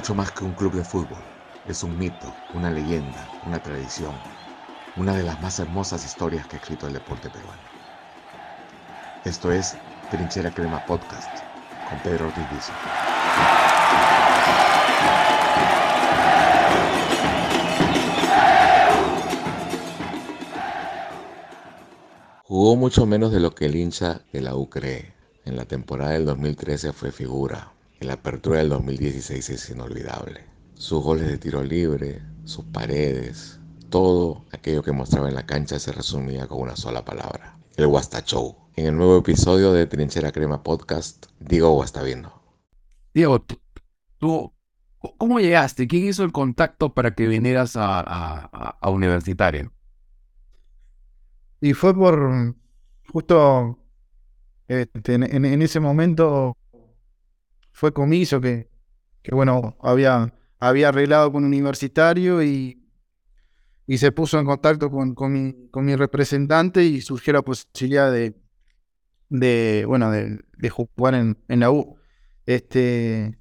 mucho más que un club de fútbol. Es un mito, una leyenda, una tradición, una de las más hermosas historias que ha escrito el deporte peruano. Esto es Trinchera Crema Podcast con Pedro Ortiz Jugó mucho menos de lo que el hincha de la U cree. En la temporada del 2013 fue figura. En la apertura del 2016 es inolvidable. Sus goles de tiro libre, sus paredes, todo aquello que mostraba en la cancha se resumía con una sola palabra. El Show. En el nuevo episodio de Trinchera Crema Podcast, Diego Guastavino. Diego, tú, ¿cómo llegaste? ¿Quién hizo el contacto para que vinieras a, a, Universitario? Y fue por justo este, en, ese momento fue comiso que, que bueno, había, había arreglado con universitario y, y se puso en contacto con, con, mi, con mi representante y surgió la posibilidad de, de bueno, de, de jugar en, en, la U. Este,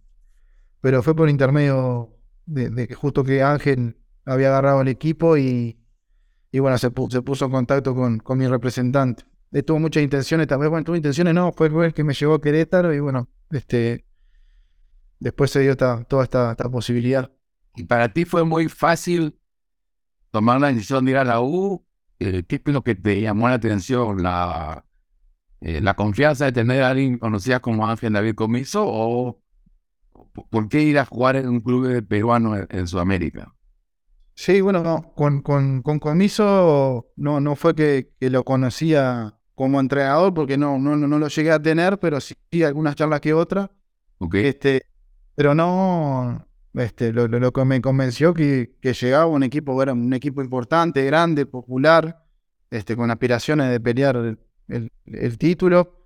pero fue por intermedio de, que justo que Ángel había agarrado el equipo y, y bueno, se, se puso en contacto con, con mi representante. Tuvo muchas intenciones, también, bueno, tuvo intenciones, no, fue el que me llevó a Querétaro y bueno, este, después se dio toda esta, posibilidad. ¿Y para ti fue muy fácil tomar la decisión de ir a la U? ¿Qué es lo que te llamó la atención? ¿La, eh, la confianza de tener a alguien conocido como Ángel David Comiso? ¿O por qué ir a jugar en un club peruano en, Sudamérica? Sí, bueno, no, con, con, con Comiso no, no fue que, que, lo conocía como entrenador, porque no, no, no lo llegué a tener, pero sí algunas charlas que otras. Okay. Este, pero no, este, lo, lo, que me convenció que, que llegaba un equipo, era un equipo importante, grande, popular, este, con aspiraciones de pelear el, el, título.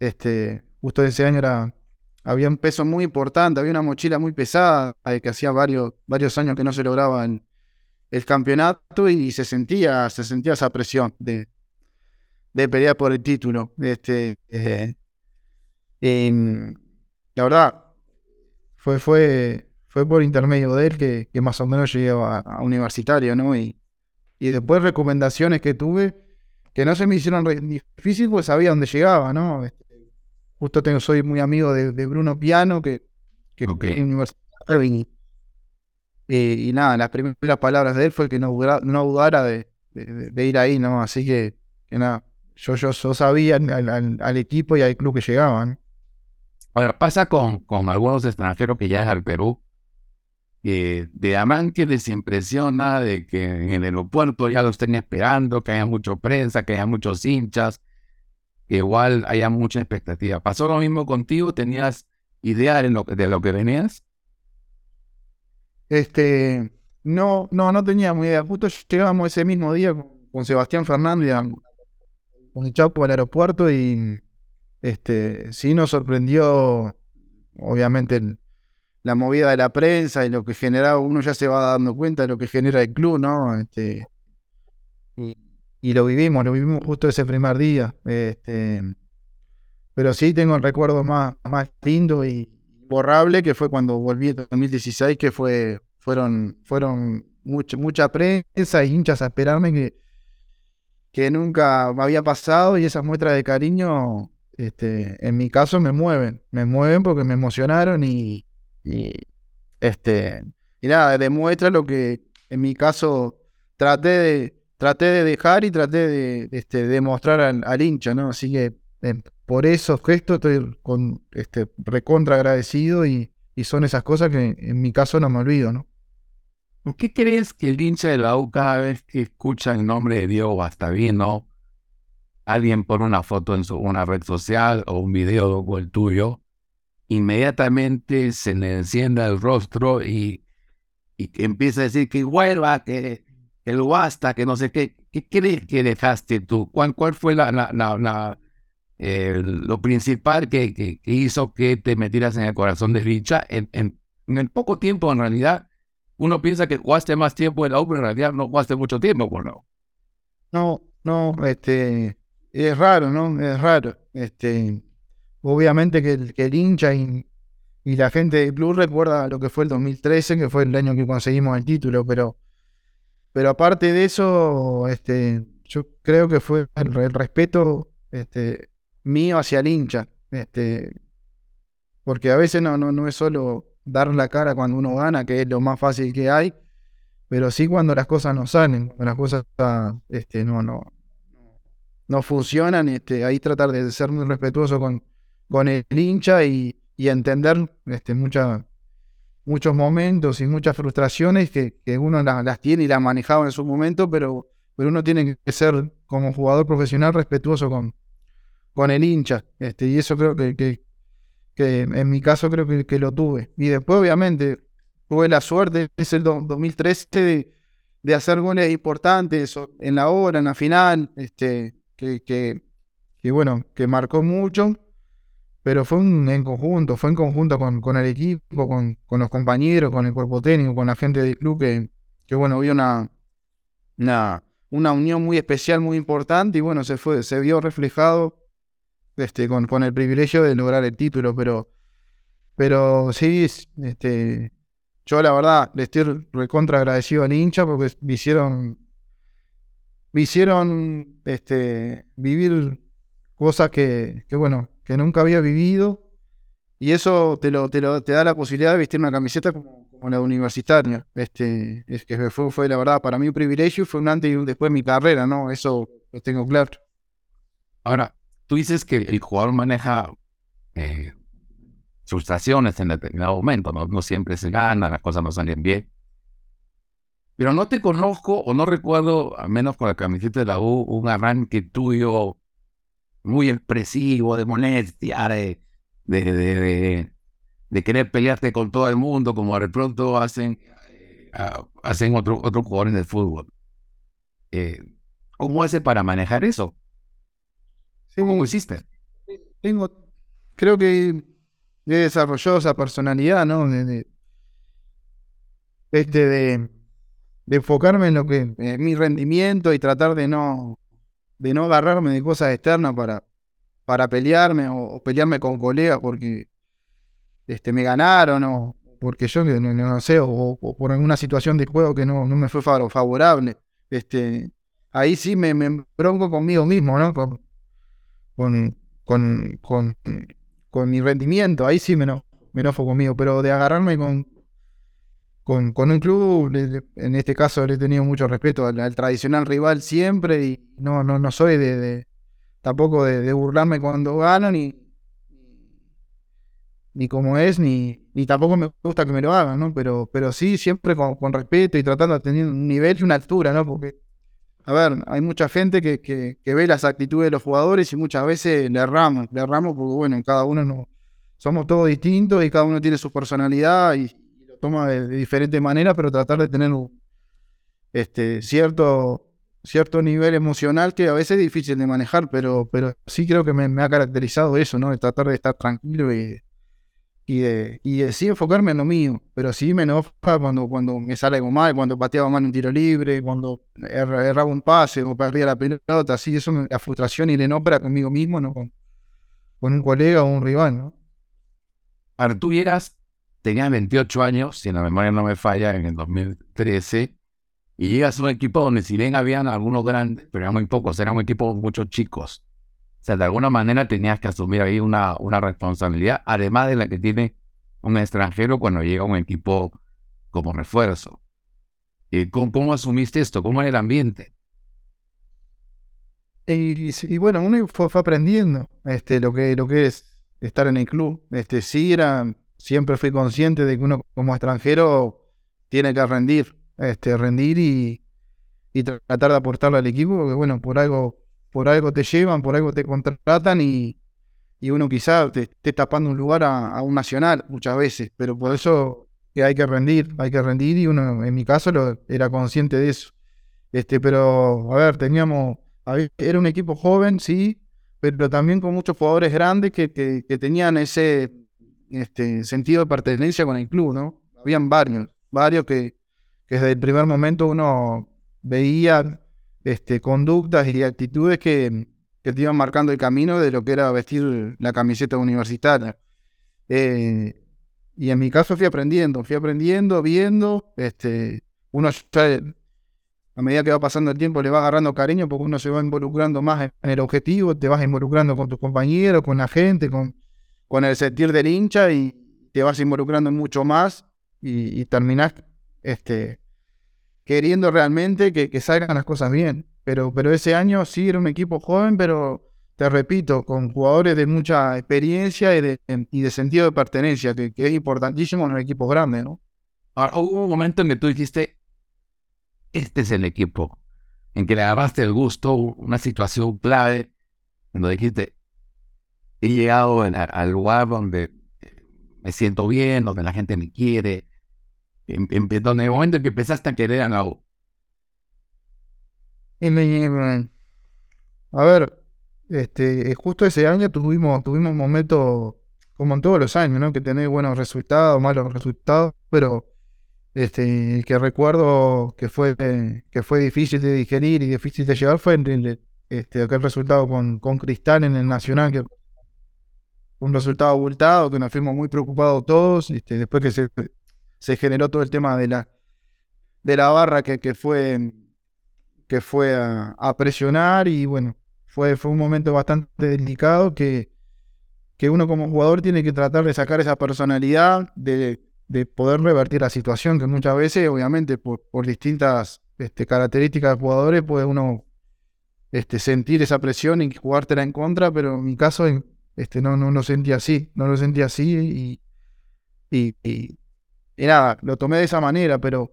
Este, justo ese año era, había un peso muy importante, había una mochila muy pesada, que hacía varios, varios años que no se lograba el, el campeonato y se sentía, se sentía esa presión de, de pelear por el título. Este, eh, la verdad, fue, fue, fue por intermedio de él que, que más o menos llegué a, universitario, ¿no? Y, y después recomendaciones que tuve que no se me hicieron difícil, pues sabía dónde llegaba, ¿no? Este, justo tengo, soy muy amigo de, Bruno Piano, que, que es universitario y, y, nada, las primeras palabras de él fue que no, no dudara de, de, ir ahí, ¿no? Así que, que nada, yo, yo, sabía al, equipo y al club que llegaban. Ahora, pasa con, con algunos extranjeros que llegan al Perú, que de Amante les impresiona de que en el aeropuerto ya lo estén esperando, que haya mucha prensa, que haya muchos hinchas, que igual haya mucha expectativa. ¿Pasó lo mismo contigo? ¿Tenías idea de lo, de lo que venías? Este, no, no, no teníamos idea. Justo llegamos ese mismo día con, Sebastián Fernández con el Chapo al aeropuerto y este, sí nos sorprendió, obviamente, la movida de la prensa y lo que generaba, uno ya se va dando cuenta de lo que genera el club, ¿no? Este, y, lo vivimos, lo vivimos justo ese primer día. Este, pero sí tengo el recuerdo más, más lindo y borrable que fue cuando volví en 2016, que fue, fueron, fueron mucha, mucha prensa y hinchas a esperarme que, que nunca me había pasado y esas muestras de cariño, este, en mi caso me mueven, me mueven porque me emocionaron y, este, y nada, demuestra lo que en mi caso traté de, traté de dejar y traté de, este, demostrar al, hincha, ¿no? Así que eh, por esos gestos estoy este, recontra agradecido y, y son esas cosas que en mi caso no me olvido, ¿no? ¿Por qué crees que el hincha de la U cada vez que escucha el nombre de Diego no alguien pone una foto en su, una red social o un video como el tuyo, inmediatamente se le encienda el rostro y, y empieza a decir que vuelva, que, el basta, que no sé qué. ¿Qué crees que dejaste tú? ¿Cuál, cuál fue la, la, lo principal que, que, hizo que te metieras en el corazón de Richa? En, en, el poco tiempo, en realidad, uno piensa que jugaste más tiempo en la pero en realidad no jugaste mucho tiempo, ¿por no? No, no, este, es raro, ¿no? Es raro. Este, obviamente que el, que el hincha y la gente del club recuerda lo que fue el 2013, que fue el año que conseguimos el título, pero, pero aparte de eso, este, yo creo que fue el, respeto este, mío hacia el hincha, este, porque a veces no, no, no es solo dar la cara cuando uno gana, que es lo más fácil que hay, pero sí cuando las cosas no salen, cuando las cosas este, no, no, no funcionan, este, ahí tratar de ser muy respetuoso con, con el hincha y, y entender este, muchos momentos y muchas frustraciones que, uno las, tiene y las manejaba en su momento, pero, pero uno tiene que ser como jugador profesional respetuoso con, con el hincha. Este, y eso creo que, que, en mi caso creo que, lo tuve. Y después obviamente tuve la suerte, es el 2013, de, de, hacer goles importantes en la hora, en la final, este, que, que bueno, que marcó mucho pero fue en conjunto, fue en conjunto con, con el equipo, con, con, los compañeros, con el cuerpo técnico, con la gente del club, que, que bueno, había una, una, una, unión muy especial, muy importante, y bueno, se fue, se vio reflejado este, con, con el privilegio de lograr el título, pero, pero sí, este, yo la verdad le estoy recontra agradecido al hincha porque me hicieron, me hicieron este, vivir cosas que, bueno, que nunca había vivido. Y eso te lo te da la posibilidad de vestir una camiseta como, como la universitaria. Este, es que fue, fue la verdad para mí un privilegio, fue un antes y un después de mi carrera, ¿no? Eso lo tengo claro. Ahora, tú dices que el jugador maneja eh, frustraciones en determinado momento, ¿no? no siempre se gana, las cosas no salen bien. Pero no te conozco o no recuerdo, al menos con la camiseta de la U, un arranque tuyo muy expresivo, de molestia, de, de, de, querer pelearte con todo el mundo, como de pronto hacen, uh, hacen otros otro jugadores de fútbol. Eh, ¿Cómo hace para manejar eso? ¿Cómo hiciste? Tengo, creo que he desarrollado esa personalidad, ¿no? Este, de, de enfocarme en lo que es mi rendimiento y tratar de no de no agarrarme de cosas externas para, para pelearme o, pelearme con colegas porque este, me ganaron o porque yo no, sé, o, por alguna situación de juego que no, no me fue favorable. Este, ahí sí me, bronco conmigo mismo, ¿no? Con, con, con, con, mi rendimiento, ahí sí me, no, me enojo conmigo, pero de agarrarme con, con, con un club, en este caso le he tenido mucho respeto al, tradicional rival siempre y no, no, no soy de, tampoco de, burlarme cuando ganan ni, ni como es, ni, ni tampoco me gusta que me lo hagan, ¿no? Pero, pero sí, siempre con, respeto y tratando de tener un nivel y una altura, ¿no? Porque, a ver, hay mucha gente que, que, ve las actitudes de los jugadores y muchas veces le erramos, le erramos porque, bueno, cada uno no, somos todos distintos y cada uno tiene su personalidad y, toma de, diferente manera, pero tratar de tener un, este, cierto, cierto nivel emocional que a veces es difícil de manejar, pero, pero sí creo que me, ha caracterizado eso, ¿no? De tratar de estar tranquilo y, y, de, y sí enfocarme en lo mío, pero sí me enoja cuando, cuando me sale algo mal, cuando pateaba mal un tiro libre, cuando erraba un pase o perdía la pelota, así, eso la frustración y la enoja conmigo mismo, ¿no? Con, con un colega o un rival, ¿no? Ahora, tú llegas tenía 28 años, si la memoria no me falla, en el 2013, y llegas a un equipo donde si bien habían algunos grandes, pero eran muy pocos, eran un equipo muchos chicos. O sea, de alguna manera tenías que asumir ahí una, una responsabilidad, además de la que tiene un extranjero cuando llega a un equipo como refuerzo. ¿Y cómo, asumiste esto? ¿Cómo era el ambiente? Y, bueno, uno fue, aprendiendo este, lo, que, lo que es estar en el club. Este, sí, era, siempre fui consciente de que uno como extranjero tiene que rendir, este, rendir y, tratar de aportarle al equipo, porque bueno, por algo, por algo te llevan, por algo te contratan y, uno quizá te esté tapando un lugar a, un nacional muchas veces, pero por eso hay que rendir, hay que rendir y uno, en mi caso, lo, era consciente de eso. Este, pero, a ver, teníamos, era un equipo joven, sí, pero también con muchos jugadores grandes que tenían ese, este, sentido de pertenencia con el club, ¿no? Habían varios, varios que, desde el primer momento uno veía este, conductas y actitudes que, te iban marcando el camino de lo que era vestir la camiseta universitaria. Eh, y en mi caso fui aprendiendo, fui aprendiendo, viendo, este, uno ya, a medida que va pasando el tiempo le va agarrando cariño porque uno se va involucrando más en el objetivo, te vas involucrando con tus compañeros, con la gente, con, con el sentir del hincha y te vas involucrando mucho más y, y terminás este, queriendo realmente que, salgan las cosas bien. Pero, pero ese año sí era un equipo joven, pero te repito, con jugadores de mucha experiencia y de, y de sentido de pertenencia, que, es importantísimo en un equipo grande, ¿no? Ahora, hubo un momento en que tú dijiste, este es el equipo, en que le agarraste el gusto, una situación clave, donde dijiste, he llegado al lugar donde me siento bien, donde la gente me quiere, en, en, donde el momento en que empezaste a querer a Nau. A ver, este, justo ese año tuvimos, tuvimos momentos, como en todos los años, ¿no? Que tenés buenos resultados, malos resultados, pero este, que recuerdo que fue, que fue difícil de digerir y difícil de llevar fue este, aquel resultado con, con Cristal en el Nacional, que un resultado abultado, que nos fuimos muy preocupados todos, este, después que se, generó todo el tema de la, de la barra que, que fue, que fue a, a presionar y bueno, fue, fue un momento bastante delicado que, que uno como jugador tiene que tratar de sacar esa personalidad, de, de poder revertir la situación, que muchas veces, obviamente, por, por distintas este, características de jugadores, puede uno este, sentir esa presión y jugártela en contra, pero en mi caso este, no, no lo sentí así, no lo sentí así y, y, y, nada, lo tomé de esa manera, pero,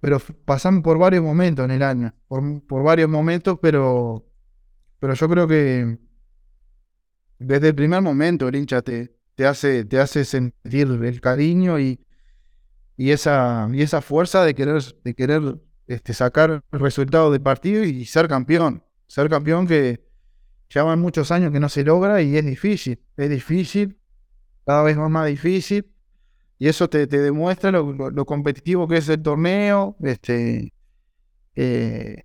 pero pasan por varios momentos en el año, por, por varios momentos, pero pero yo creo que desde el primer momento el hincha te, te, hace, te hace sentir el cariño y, y, esa, y esa fuerza de querer, de querer este, sacar el resultado del partido y ser campeón. Ser campeón que ya van muchos años que no se logra y es difícil. Es difícil, cada vez más, difícil. Y eso te, te demuestra lo, competitivo que es el torneo. Este, eh,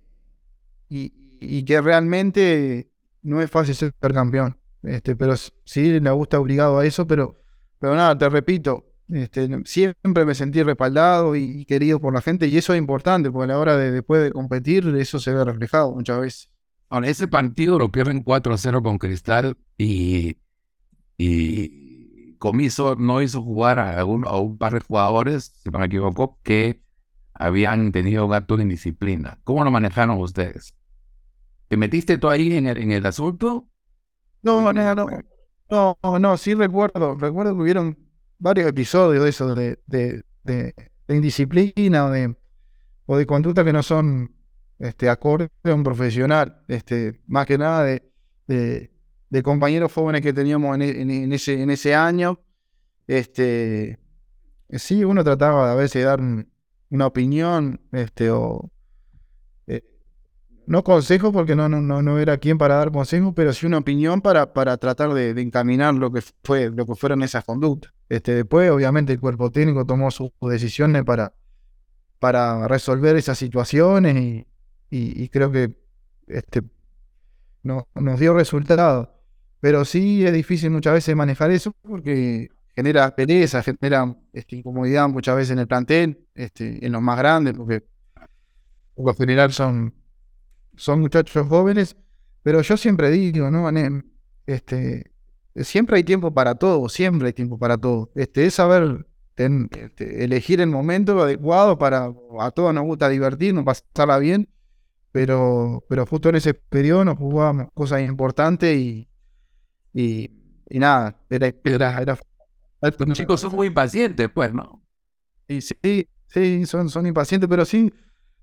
y, y que realmente no es fácil ser campeón. Este, pero sí le gusta obligado a eso, pero, pero nada, te repito, este, siempre me sentí respaldado y, querido por la gente, y eso es importante, porque a la hora de después de competir, eso se ve reflejado muchas veces. Ahora, ese partido lo pierden 4 a 0 con Cristal y, y Comiso no hizo jugar a, a un par de jugadores, si no me equivoco, que habían tenido un acto de indisciplina. ¿Cómo lo manejaron ustedes? ¿Te metiste tú ahí en el, en el asunto? No, no, no, no, sí recuerdo, recuerdo que hubieron varios episodios de eso, de, de, indisciplina o de, o de conducta que no son este, acorde a un profesional, este, más que nada de, de, de compañeros jóvenes que teníamos en, en, ese, en ese año. Este, sí, uno trataba a veces de dar una opinión, este, o, no consejo porque no, no, no, era quien para dar consejos, pero sí una opinión para, para tratar de, encaminar lo que fue, lo que fueron esas conductas. Este, después, obviamente, el cuerpo técnico tomó sus decisiones para, para resolver esas situaciones y, y, creo que este, no, nos dio resultados. Pero sí es difícil muchas veces manejar eso porque genera pereza, genera este, incomodidad muchas veces en el plantel, este, en los más grandes, porque por lo general son son muchachos jóvenes, pero yo siempre digo, ¿no? Este, siempre hay tiempo para todo, siempre hay tiempo para todo. Este, es saber este, elegir el momento adecuado para, a todos nos gusta divertirnos, pasarla bien, pero, pero justo en ese periodo nos jugábamos cosas importantes y, y, y nada, era, era, era los chicos son muy impacientes, pues, ¿no? Y sí, sí, son, son impacientes, pero sí,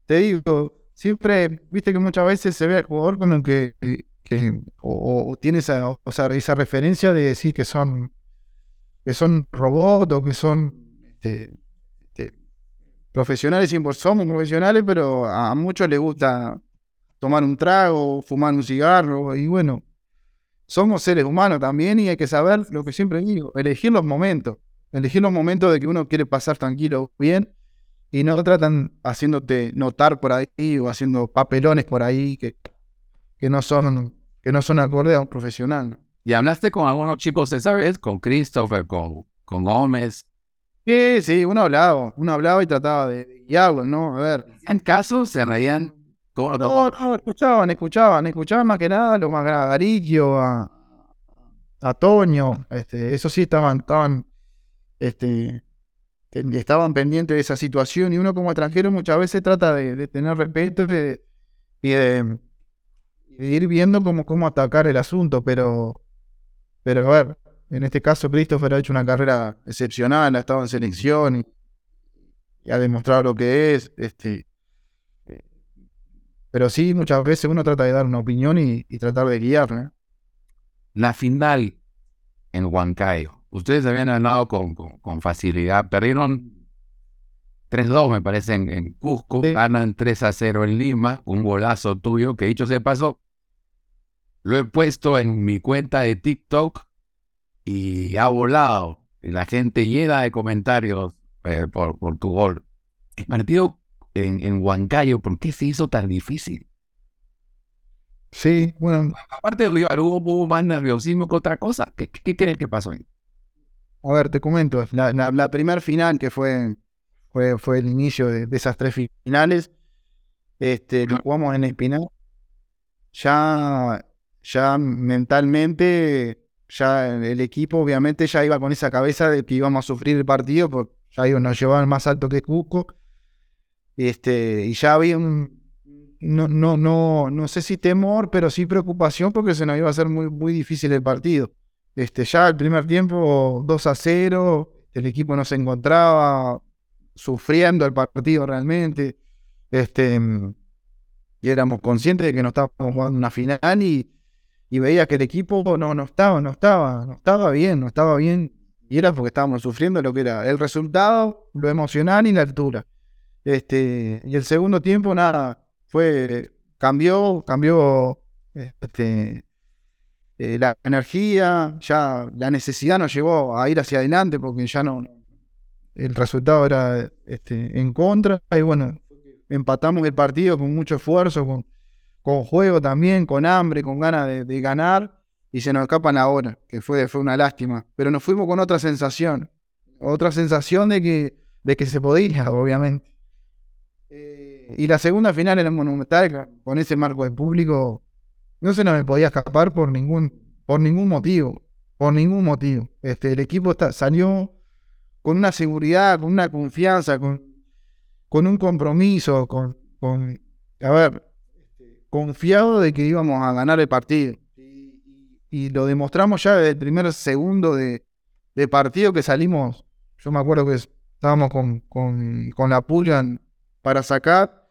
te digo, siempre, viste que muchas veces se ve al jugador con el que, que o, tiene esa, o sea, esa referencia de decir que son, que son robots o que son este, profesionales, somos profesionales, pero a muchos les gusta tomar un trago, fumar un cigarro, y bueno, somos seres humanos también y hay que saber lo que siempre digo, elegir los momentos, elegir los momentos de que uno quiere pasar tranquilo, bien, y no tratan haciéndote notar por ahí o haciendo papelones por ahí que, que no son que no son acordes a un profesional. Y hablaste con algunos chicos esa vez, con Christopher, con, con Gómez, Sí, sí, uno hablaba, uno hablaba y trataba de guiarlo, ¿no? A ver. En caso se reían. No, no, escuchaban, escuchaban, escuchaban más que nada lo más a Gariquio, a, a Toño, este, eso sí estaban, estaban, este, estaban pendientes de esa situación y uno como extranjero muchas veces trata de, tener respeto y de, ir viendo cómo, cómo atacar el asunto, pero, pero a ver, en este caso Christopher ha hecho una carrera excepcional, ha estado en selección y, ha demostrado lo que es, este, pero sí, muchas veces uno trata de dar una opinión y, tratar de guiar. La final en Huancayo ustedes habían ganado con, con, facilidad. Perdieron 3-2, me parece, en, Cusco. Ganan 3-0 en Lima. Un golazo tuyo, que dicho sea paso, lo he puesto en mi cuenta de TikTok y ha volado. Y la gente llena de comentarios eh, por, por, tu gol. El partido en, en Huancayo, ¿por qué se hizo tan difícil? Sí, bueno. Aparte de Rival, hubo más nerviosismo que otra cosa. ¿Qué, qué crees que pasó ahí? A ver, te comento, la, la, primera final que fue, fue, fue el inicio de, esas tres finales, este, lo jugamos en Espinal. Ya, ya mentalmente, ya el equipo obviamente ya iba con esa cabeza de que íbamos a sufrir el partido, porque ya nos llevaban más alto que Cusco. Este, y ya había un, no, no, no, no sé si temor, pero sí preocupación porque se nos iba a hacer muy, muy difícil el partido. Este, ya el primer tiempo 2 a 0, el equipo no se encontraba sufriendo el partido realmente. Este, y éramos conscientes de que no estábamos jugando una final y, y veía que el equipo no, no estaba, no estaba, no estaba bien, no estaba bien. Y era porque estábamos sufriendo lo que era el resultado, lo emocional y la altura. Este, y el segundo tiempo, nada, fue, cambió, cambió este, eh, la energía, ya la necesidad nos llevó a ir hacia adelante porque ya no, el resultado era este, en contra y bueno, empatamos el partido con mucho esfuerzo, con, con juego también, con hambre, con ganas de, ganar y se nos escapan ahora, que fue, fue una lástima, pero nos fuimos con otra sensación, otra sensación de que, de que se podía, obviamente. Eh, y la segunda final el Monumental, con ese marco de público, no se nos podía escapar por ningún, por ningún motivo. Por ningún motivo. Este, el equipo está, salió con una seguridad, con una confianza, con, con un compromiso, con, con, a ver, confiado de que íbamos a ganar el partido. Y, lo demostramos ya desde el primer segundo de, partido que salimos. Yo me acuerdo que estábamos con, con, con la puya para sacar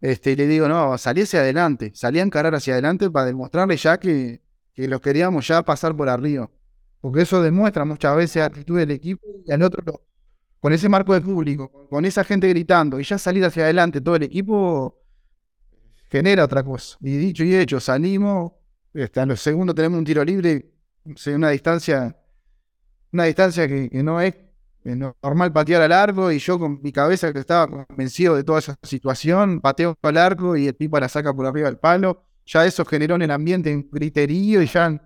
este, y le digo, no, salí hacia adelante, salí a encarar hacia adelante para demostrarle ya que, que los queríamos ya pasar por arriba. Porque eso demuestra muchas veces la actitud del equipo y al otro, con ese marco de público, con esa gente gritando y ya salir hacia adelante todo el equipo genera otra cosa. Y dicho y hecho, salimos, este, a los segundos tenemos un tiro libre, una distancia, una distancia que no es normal patear al arco y yo con mi cabeza que estaba convencido de toda esa situación, pateo al arco y el tipo la saca por arriba del palo. Ya eso generó en el ambiente un griterío y ya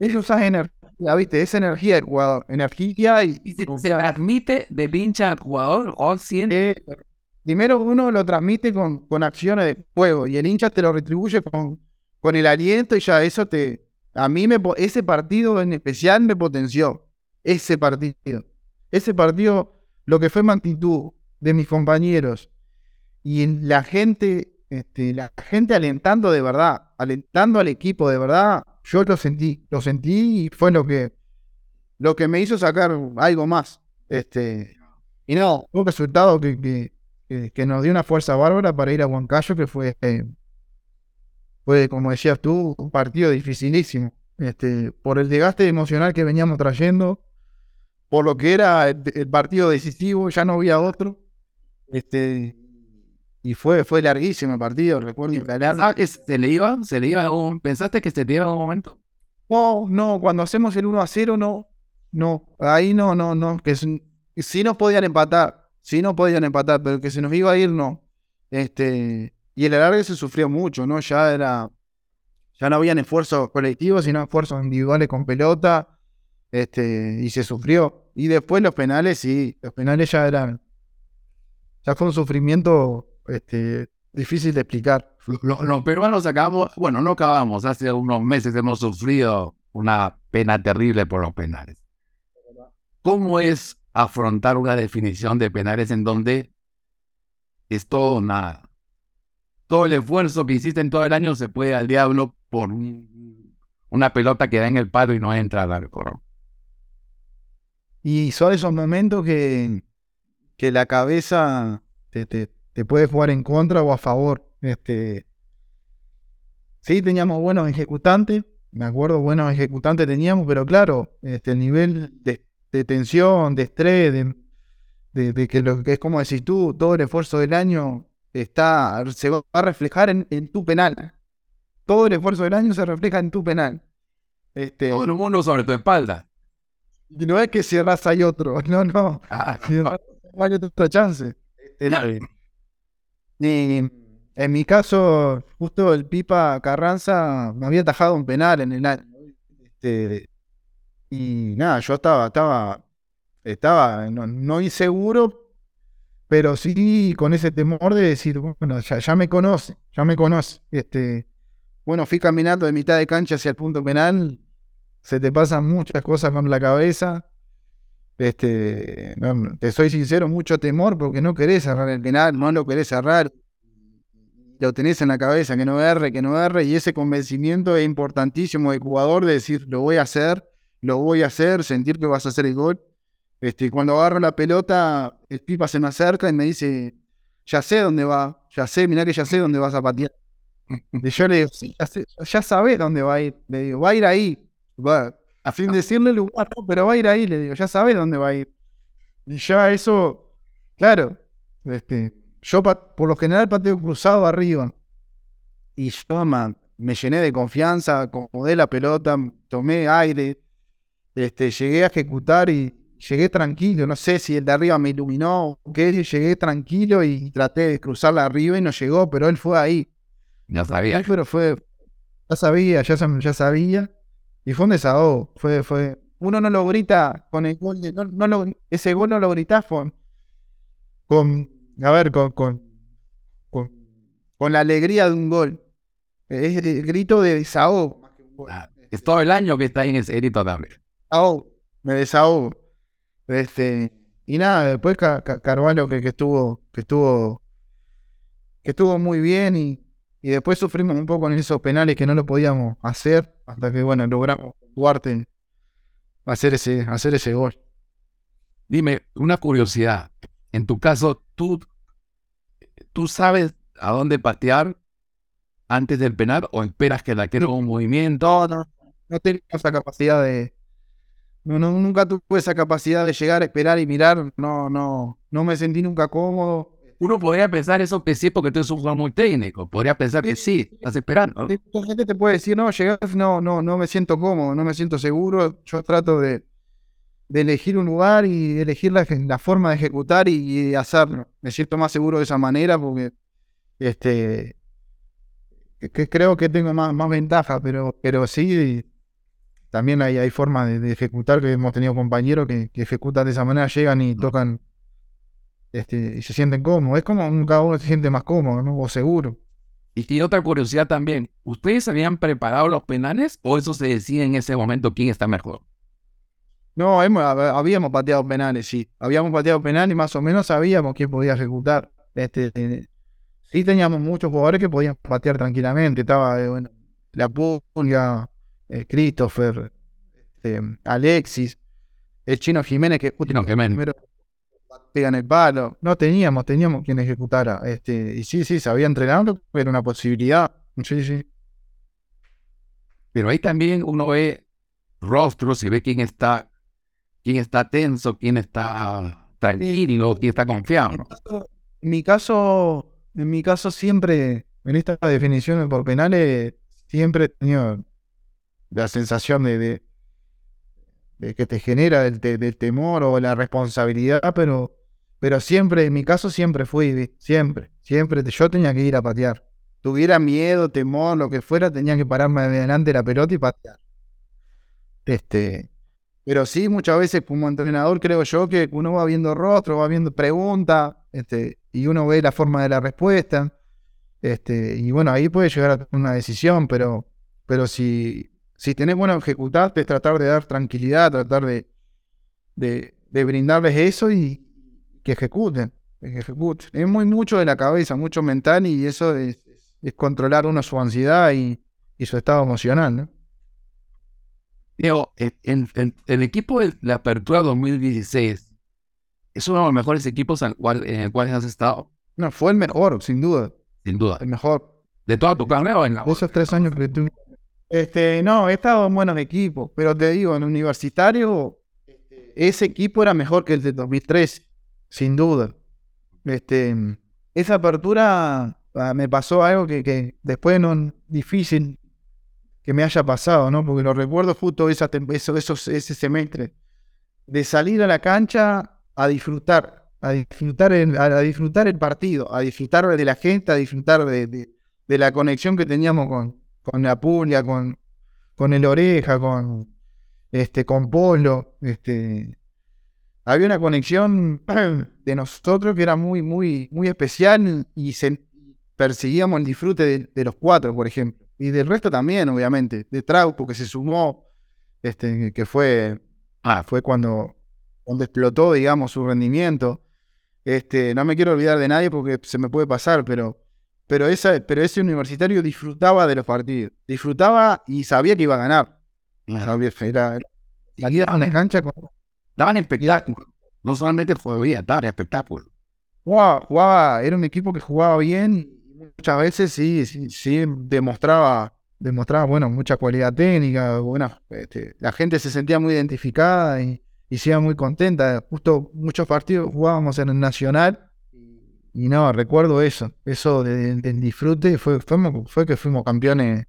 eso es energía, ¿viste? Esa energía del jugador, energía y... se, transmite de pincha al jugador o siente... Eh, primero uno lo transmite con, con acciones de juego y el hincha te lo retribuye con, con el aliento y ya eso te... A mí me, ese partido en especial me potenció, ese partido ese partido, lo que fue magnitud de mis compañeros y la gente, este, la gente alentando de verdad, alentando al equipo de verdad, yo lo sentí, lo sentí y fue lo que, lo que me hizo sacar algo más. Este, y no, un resultado que, nos dio una fuerza bárbara para ir a Huancayo, que fue, eh, fue, como decías tú, un partido dificilísimo. Este, por el desgaste emocional que veníamos trayendo, por lo que era el, partido decisivo, ya no había otro. Este, y fue, fue larguísimo el partido, recuerdo. Ah, ¿Se le iba? ¿Se le iba? ¿Pensaste que se te iba en un momento? No, no, cuando hacemos el 1 a 0, no. No, ahí no, no, no. Que si nos podían empatar, si no podían empatar, pero que se nos iba a ir, no. Este, y el alargue se sufrió mucho, ¿no? Ya era, ya no habían esfuerzos colectivos, sino esfuerzos individuales con pelota. Este, y se sufrió. Y después los penales, sí, los penales ya eran. Ya fue un sufrimiento este, difícil de explicar. Los, peruanos acabamos, bueno, no acabamos, hace unos meses hemos sufrido una pena terrible por los penales. ¿Cómo es afrontar una definición de penales en donde es todo nada? Todo el esfuerzo que hiciste en todo el año se puede al diablo por una pelota que da en el palo y no entra al arco. Y son esos momentos que, que la cabeza te, te, puede jugar en contra o a favor. Este, sí, teníamos buenos ejecutantes, me acuerdo, buenos ejecutantes teníamos, pero claro, este, el nivel de, tensión, de estrés, de, de, que lo que es como decís tú, todo el esfuerzo del año está, se va a reflejar en, en tu penal. Todo el esfuerzo del año se refleja en tu penal. Este, todo el mundo sobre tu espalda. Y no es que cierras hay otro, no, no. Ah, hay otra chance. Este, y en mi caso, justo el Pipa Carranza me había atajado un penal en el año. Este, y nada, yo estaba, estaba, estaba, no, no, inseguro, pero sí con ese temor de decir, bueno, ya, ya me conoce, ya me conoce. Este, bueno, fui caminando de mitad de cancha hacia el punto penal se te pasan muchas cosas con la cabeza. Este, te soy sincero, mucho temor porque no querés cerrar el penal, no lo querés cerrar. Lo tenés en la cabeza, que no erre, que no erre, y ese convencimiento es importantísimo del jugador de decir, lo voy a hacer, lo voy a hacer, sentir que vas a hacer el gol. Este, cuando agarro la pelota, el pipa se me acerca y me dice, ya sé dónde va, ya sé, mirá que ya sé dónde vas a patear. Y yo le digo, sí, ya, sé, ya sabés dónde va a ir. Le digo, va a ir ahí. Va, a fin de decirle el lugar, pero va a ir ahí, le digo, ya sabes dónde va a ir. Y ya eso, claro, este, yo por lo general pateo cruzado arriba. Y yo me llené de confianza, acomodé la pelota, tomé aire, este, llegué a ejecutar y llegué tranquilo. No sé si el de arriba me iluminó o qué, llegué tranquilo y traté de cruzarla arriba y no llegó, pero él fue ahí. Ya sabía. Pero fue, ya sabía, ya, ya sabía. Y fue un desahogo. Fue, fue. Uno no lo grita con el gol. no, no lo, ese gol no lo gritás con. con a ver, con, con, con, la alegría de un gol. Es el grito de desahogo. Ah, es todo el año que está ahí en ese grito también. Oh, me desahogo. Este, y nada, después Carvalho que, que estuvo, que estuvo, que estuvo muy bien y, y después sufrimos un poco en esos penales que no lo podíamos hacer, hasta que, bueno, logramos Duarte hacer ese, hacer ese gol. Dime, una curiosidad. En tu caso, ¿tú, ¿tú sabes a dónde patear antes del penal o esperas que la quiera un movimiento? No, no, tengo esa capacidad de... No, nunca tuve esa capacidad de llegar, a esperar y mirar. No, no, no me sentí nunca cómodo uno podría pensar eso que sí, porque tú eres un jugador muy técnico. Podría pensar que sí, estás esperando. La gente te puede decir, no, llegas, no, no, no me siento cómodo, no me siento seguro. Yo trato de, elegir un lugar y elegir la, forma de ejecutar y, hacerlo. Me siento más seguro de esa manera porque este que, creo que tengo más, más ventaja, pero, pero sí, también hay, hay formas de, ejecutar que hemos tenido compañeros que, que ejecutan de esa manera, llegan y tocan este, y se sienten cómodos. Es como cada uno se siente más cómodo, ¿no? O seguro. Y, otra curiosidad también, ¿ustedes habían preparado los penales o eso se decide en ese momento quién está mejor? No, habíamos pateado penales, sí. Habíamos pateado penales y más o menos sabíamos quién podía ejecutar. Este, sí teníamos muchos jugadores que podían patear tranquilamente. Estaba, eh, bueno, La Pulga, eh, Christopher, este, Alexis, el Chino Jiménez, que Chino Jiménez pegan el palo. No teníamos, teníamos quien ejecutara. Este, y sí, sí, sabía entrenarlo, pero una posibilidad. Sí, sí. Pero ahí también uno ve rostros y ve quién está, quién está tenso, quién está tranquilo, quién está confiado. En mi caso, en mi caso siempre, en esta definición por penales, siempre he tenido la sensación de, de, que te genera el, del temor o la responsabilidad, pero pero siempre, en mi caso, siempre fui, siempre, siempre. Yo tenía que ir a patear. Tuviera miedo, temor, lo que fuera, tenía que pararme delante de la pelota y patear. Este, pero sí, muchas veces como entrenador creo yo que uno va viendo rostro, va viendo preguntas, este, y uno ve la forma de la respuesta. Este, y bueno, ahí puede llegar a una decisión, pero, pero si, si tenés bueno ejecutarte, es tratar de dar tranquilidad, tratar de, de, de brindarles eso y que ejecuten, que ejecuten. Es muy mucho de la cabeza, mucho mental, y eso es, es controlar uno su ansiedad y, y su estado emocional, ¿no? Diego, el, el, equipo de la Apertura 2016 es uno de los mejores equipos en el cual, en el cual has estado. No, fue el mejor, sin duda. Sin duda. El mejor. ¿De toda tu carrera o en la Esos tres años que tuve. Este, no, he estado en buenos equipos, pero te digo, en universitario, ese equipo era mejor que el de 2003, sin duda. Este, esa apertura ah, me pasó algo que, que después no difícil que me haya pasado, ¿no? Porque lo recuerdo justo esa, eso, esos, ese semestre, de salir a la cancha a disfrutar, a disfrutar, el, a disfrutar el partido, a disfrutar de la gente, a disfrutar de, de, la conexión que teníamos con, con la Puglia, con, con el Oreja, con, este, con Polo. Este, había una conexión de nosotros que era muy, muy, muy especial y perseguíamos el disfrute de los cuatro, por ejemplo y del resto también, obviamente. De Trauco, que se sumó, este, que fue, ah, fue cuando, cuando explotó, digamos, su rendimiento. Este, no me quiero olvidar de nadie porque se me puede pasar, pero, pero, esa, pero ese universitario disfrutaba de los partidos. Disfrutaba y sabía que iba a ganar. Era, daban en cancha daban espectáculo. No solamente jugaba, daban espectáculo. Jugaba, jugaba, era un equipo que jugaba bien muchas veces sí, sí, sí demostraba, demostraba, bueno, mucha cualidad técnica, bueno, este, la gente se sentía muy identificada y, y se iba muy contenta. Justo muchos partidos jugábamos en el Nacional y no, recuerdo eso, eso del disfrute, fue, fue, que fuimos campeones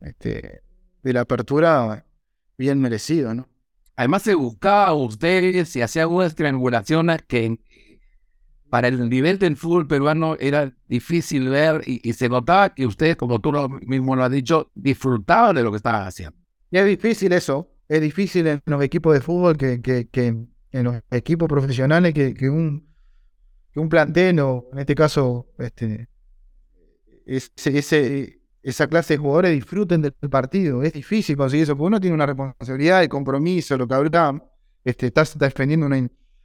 este, de la apertura bien merecido, ¿no? Además se buscaba a ustedes y hacía algunas triangulaciones que para el nivel del fútbol peruano era difícil ver y, se notaba que ustedes, como tú mismo lo has dicho, disfrutaban de lo que estaban haciendo. Y es difícil eso, es difícil en los equipos de fútbol que, que, que en los equipos profesionales que, que, un, que un plantel o en este caso este, ese, esa clase de jugadores disfruten del partido. Es difícil conseguir eso, porque uno tiene una responsabilidad, y compromiso, lo que ahorita este, estás, defendiendo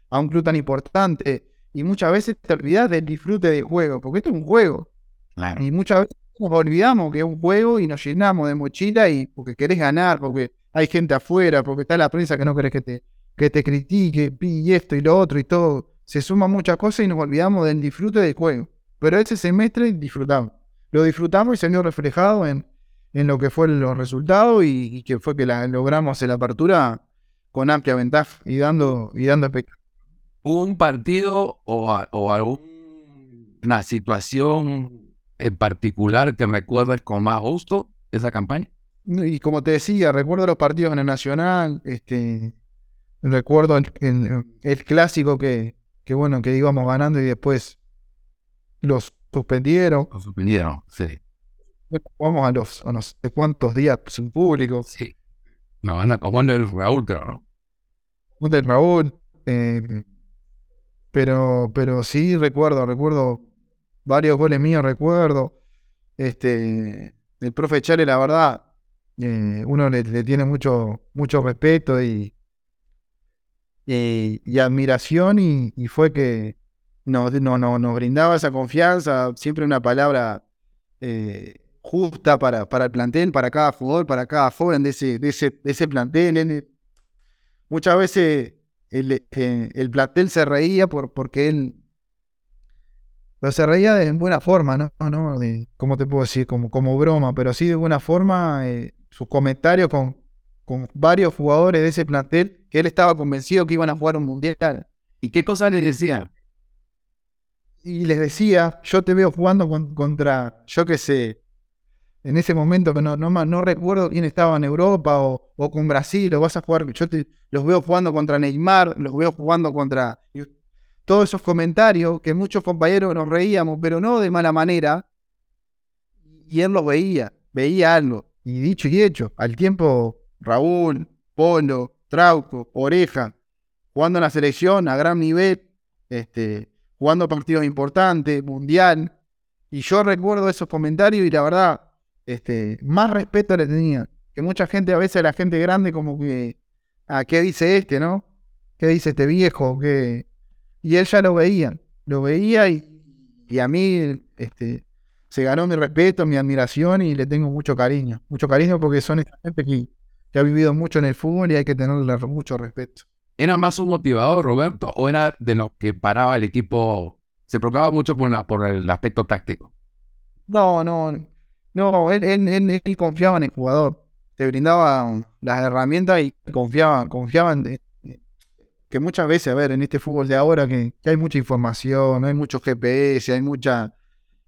a un club tan importante y muchas veces te olvidas del disfrute del juego, porque esto es un juego. Y muchas veces nos olvidamos que es un juego y nos llenamos de mochila y porque querés ganar, porque hay gente afuera, porque está la prensa que no querés que te, que te critique, y esto y lo otro y todo. Se suman muchas cosas y nos olvidamos del disfrute del juego. Pero ese semestre disfrutamos. Lo disfrutamos y se vio reflejado en, en lo que fueron los resultados y, que fue que la, logramos en la apertura con amplia ventaja y dando, y dando espectáculo un partido o, o alguna situación en particular que recuerdes con más gusto esa campaña? Y como te decía, recuerdo los partidos en el Nacional, este, recuerdo el, clásico que, que, bueno, que íbamos ganando y después los suspendieron. Los suspendieron, sí. Jugamos a los, a no sé cuántos días sin público. Sí. No, van a como el Raúl, ¿no? Del Raúl. Eh, pero, pero sí recuerdo, recuerdo varios goles míos, recuerdo. Este, el profe Chale, la verdad, eh, uno le, tiene mucho, mucho respeto y, y, admiración y, fue que nos, no, nos brindaba esa confianza, siempre una palabra eh, justa para, para el plantel, para cada jugador, para cada joven de ese, de ese, de ese plantel. Muchas veces el, eh, el plantel se reía por, porque él. Pero se reía de buena forma, ¿no? ¿No? De, ¿Cómo te puedo decir? Como, como broma, pero sí de buena forma. Eh, sus comentarios con, con varios jugadores de ese plantel que él estaba convencido que iban a jugar un mundial. ¿Y qué cosas les decía? Y les decía, yo te veo jugando contra, yo qué sé, en ese momento que no, no, no recuerdo quién estaba en Europa o, o, con Brasil, o vas a jugar, yo te, los veo jugando contra Neymar, los veo jugando contra... Todos esos comentarios que muchos compañeros nos reíamos, pero no de mala manera, y él los veía, veía algo, y dicho y hecho, al tiempo Raúl, Polo, Trauco, Oreja, jugando en la selección a gran nivel, este, jugando partidos importantes, mundial. Y yo recuerdo esos comentarios y la verdad, este, más respeto le tenía. Que mucha gente, a veces la gente grande, como que, ¿a ah, qué dice este, no? ¿Qué dice este viejo? ¿Qué? Y él ya lo veía, lo veía y, a mí este, se ganó mi respeto, mi admiración y le tengo mucho cariño. Mucho cariño porque son esta gente que, que ha vivido mucho en el fútbol y hay que tenerle mucho respeto. ¿Era más un motivador, Roberto, o era de lo que paraba el equipo? Se preocupaba mucho por, la, por el aspecto táctico. No, no, no, él, él, confiaba en el jugador. Te brindaba las herramientas y confiaba, confiaba en, que muchas veces, a ver, en este fútbol de ahora, que, hay mucha información, hay mucho GPS, hay mucha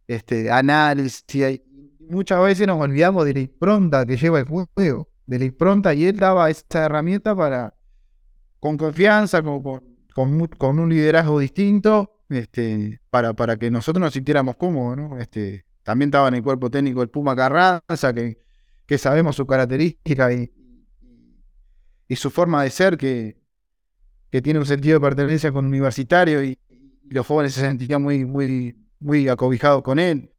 este, análisis, hay, muchas veces nos olvidamos de la impronta que lleva el juego, de la impronta, y él daba esta herramienta para, con confianza, con, con, un liderazgo distinto, este, para, para que nosotros nos sintiéramos cómodos, ¿no? Este, también estaba en el cuerpo técnico el Puma Carranza, que, que sabemos su característica y, y su forma de ser, que, que tiene un sentido de pertenencia con universitario y, los jóvenes se sentían muy, muy, muy acobijados con él.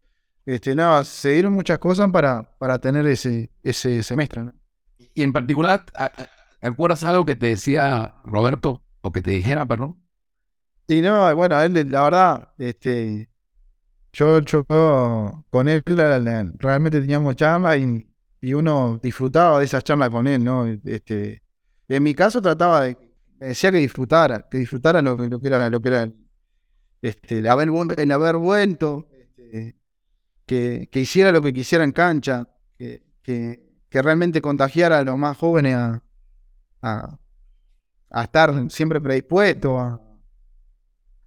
Este, nada, se dieron muchas cosas para, para tener ese, ese semestre. Y en particular, ¿recuerdas algo que te decía Roberto o que te dijera, perdón? Sí, no, bueno, él, la verdad, este, yo, yo con él realmente teníamos charlas y, uno disfrutaba de esas charlas con él, ¿no? Este, en mi caso trataba de, me decía que disfrutara, que disfrutara lo, lo que era, lo que era este, el, haber, el haber vuelto, este, que, que, hiciera lo que quisiera en cancha, que, que, realmente contagiara a los más jóvenes a, estar siempre predispuestos, a,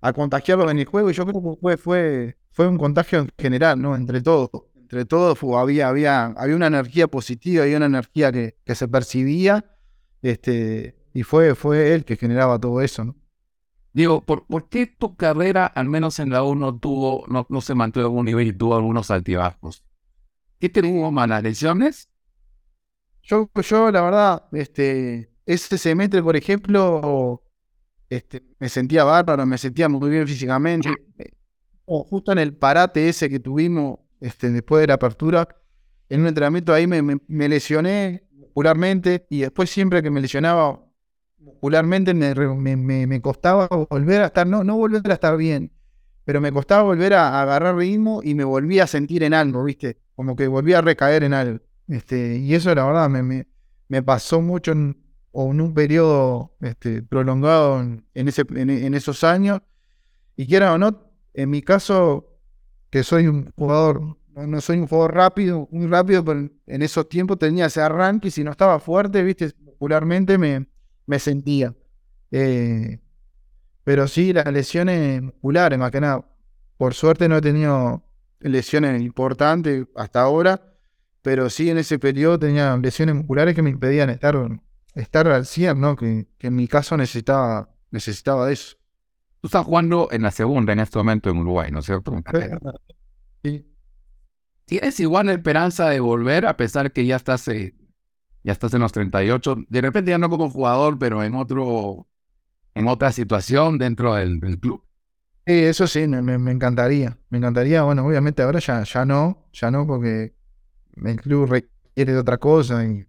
a contagiarlos en el juego. Y yo creo que fue, fue, fue un contagio general, ¿no? Entre todos. Entre todos había, había, había una energía positiva, había una energía que, que se percibía. Este, y fue, fue él que generaba todo eso, ¿no? Digo, ¿por, ¿por qué tu carrera, al menos en la U, no, tuvo, no, no se mantuvo a algún nivel y tuvo algunos altibajos? ¿Qué tenemos malas lesiones? Yo, yo, la verdad, este, ese semestre, por ejemplo, este, me sentía bárbaro, me sentía muy bien físicamente. O justo en el parate ese que tuvimos este, después de la apertura, en un entrenamiento ahí me, me lesioné muscularmente y después siempre que me lesionaba muscularmente me, me, costaba volver a estar, no, no volver a estar bien, pero me costaba volver a, agarrar ritmo y me volví a sentir en algo, ¿viste? Como que volví a recaer en algo. Este, y eso la verdad me, me, pasó mucho en, o en un periodo este, prolongado en, esos años. Y quiera o no, en mi caso, que soy un jugador, no, soy un jugador rápido, muy rápido, pero en esos tiempos tenía ese arranque y si no estaba fuerte, viste, muscularmente me, me sentía. Eh, pero sí, las lesiones musculares, más que nada. Por suerte no he tenido lesiones importantes hasta ahora, pero sí en ese periodo tenía lesiones musculares que me impedían estar, estar al 100, ¿no? Que, en mi caso necesitaba, necesitaba eso. Tú estás jugando en la segunda en este momento en Uruguay, ¿no es cierto? Sí. ¿Tienes igual la esperanza de volver a pesar que ya estás eh, ya estás en los 38, de repente ya no como jugador, pero en otro, en otra situación dentro del, club. Sí, eso sí, me, encantaría. Me encantaría, bueno, obviamente ahora ya, ya no, ya no, porque el club requiere de otra cosa y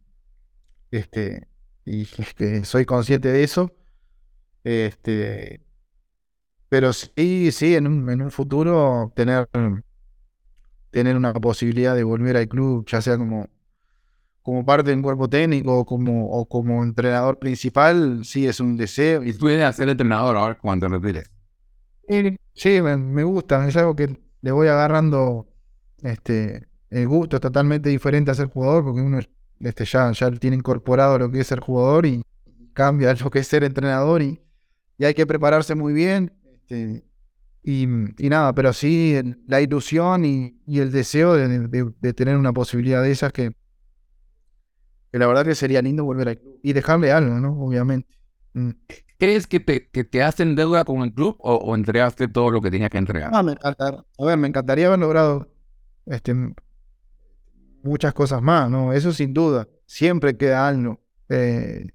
este y que soy consciente de eso. Este, pero sí, sí, en un, en un futuro tener, tener una posibilidad de volver al club, ya sea como como parte del cuerpo técnico o como, o como entrenador principal, sí es un deseo. ¿Y tú a ser entrenador ahora cuando retires? Sí, me, gusta, es algo que le voy agarrando este, el gusto, es totalmente diferente a ser jugador, porque uno este, ya, ya tiene incorporado lo que es ser jugador y cambia lo que es ser entrenador y, y hay que prepararse muy bien. Este, y, nada, pero sí la ilusión y, el deseo de tener una posibilidad de esas que, la verdad que sería lindo volver al club y dejarle algo, ¿no? Obviamente. Mm. ¿Crees que te, que te hacen deuda con el club o, entregaste todo lo que tenías que entregar? Ah, a ver, me encantaría haber logrado este, muchas cosas más, ¿no? Eso sin duda. Siempre queda algo. Eh,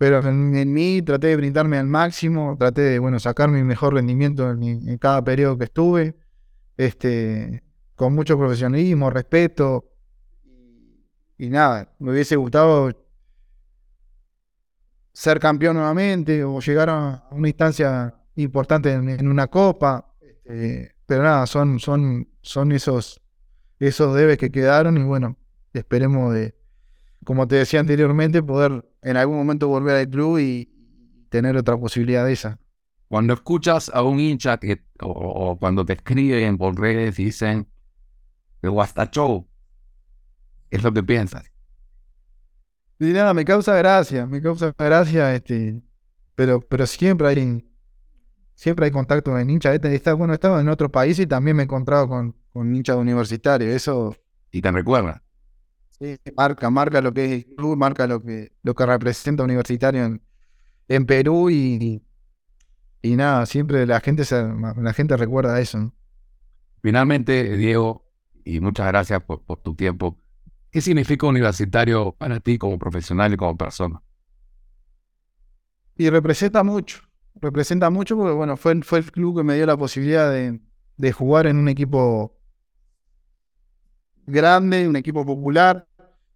pero en, mí traté de brindarme al máximo, traté de, bueno, sacar mi mejor rendimiento en, cada periodo que estuve, este, con mucho profesionalismo, respeto, y nada, me hubiese gustado ser campeón nuevamente o llegar a una instancia importante en, una copa, este, pero nada, son, son, son esos, esos debes que quedaron y bueno, esperemos de, como te decía anteriormente, poder en algún momento volver al club y tener otra posibilidad de esa. Cuando escuchas a un hincha que, o, cuando te escriben por redes y dicen que Guastachó, es lo que piensas. Y nada, me causa gracia, me causa gracia, este, pero, pero siempre hay siempre hay contacto en hinchas. Este, está, bueno, estaba en otro país y también me he encontrado con, con hinchas universitarios. Eso. Y te recuerda. Sí, marca, marca lo que es el club, marca lo que, lo que representa Universitario en, en Perú y, y, nada, siempre la gente se, la gente recuerda eso. Finalmente, Diego, y muchas gracias por, por tu tiempo. ¿Qué significa universitario para ti como profesional y como persona? Y representa mucho, representa mucho porque bueno, fue, fue el club que me dio la posibilidad de, de jugar en un equipo grande, un equipo popular,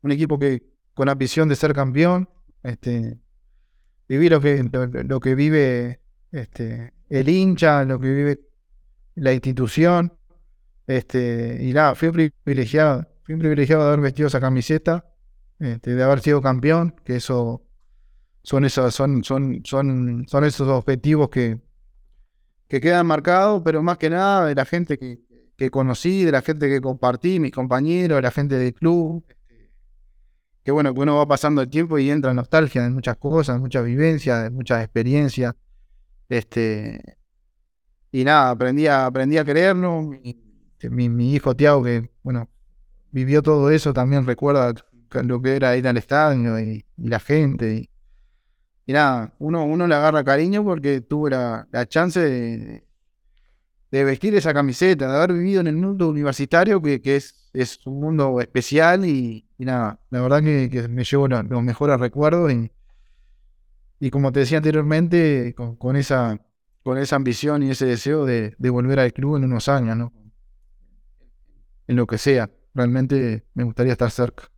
un equipo que con la visión de ser campeón, este, vivir lo que, lo, que vive este, el hincha, lo que vive la institución, este, y nada, fui privilegiado, fui privilegiado de haber vestido esa camiseta, este, de haber sido campeón, que eso son esos, son, son, son, son esos objetivos que, que quedan marcados, pero más que nada de la gente que, que conocí, de la gente que compartí, mis compañeros, la gente del club, que bueno, que uno va pasando el tiempo y entra en nostalgia de muchas cosas, muchas vivencias, de muchas experiencias. Este, y nada, aprendí a, aprendí a creerlo. mi, hijo Tiago, que bueno, vivió todo eso, también recuerda lo que era ir al estadio y, la gente. Y, nada, uno, uno le agarra cariño porque tuvo la, la chance de, de, vestir esa camiseta, de haber vivido en el mundo universitario, que, que es, es un mundo especial y, nada, la verdad que, me llevo los mejores recuerdos y, y como te decía anteriormente, con, esa, con esa ambición y ese deseo de, de, volver al club en unos años, ¿no? En lo que sea, realmente me gustaría estar cerca.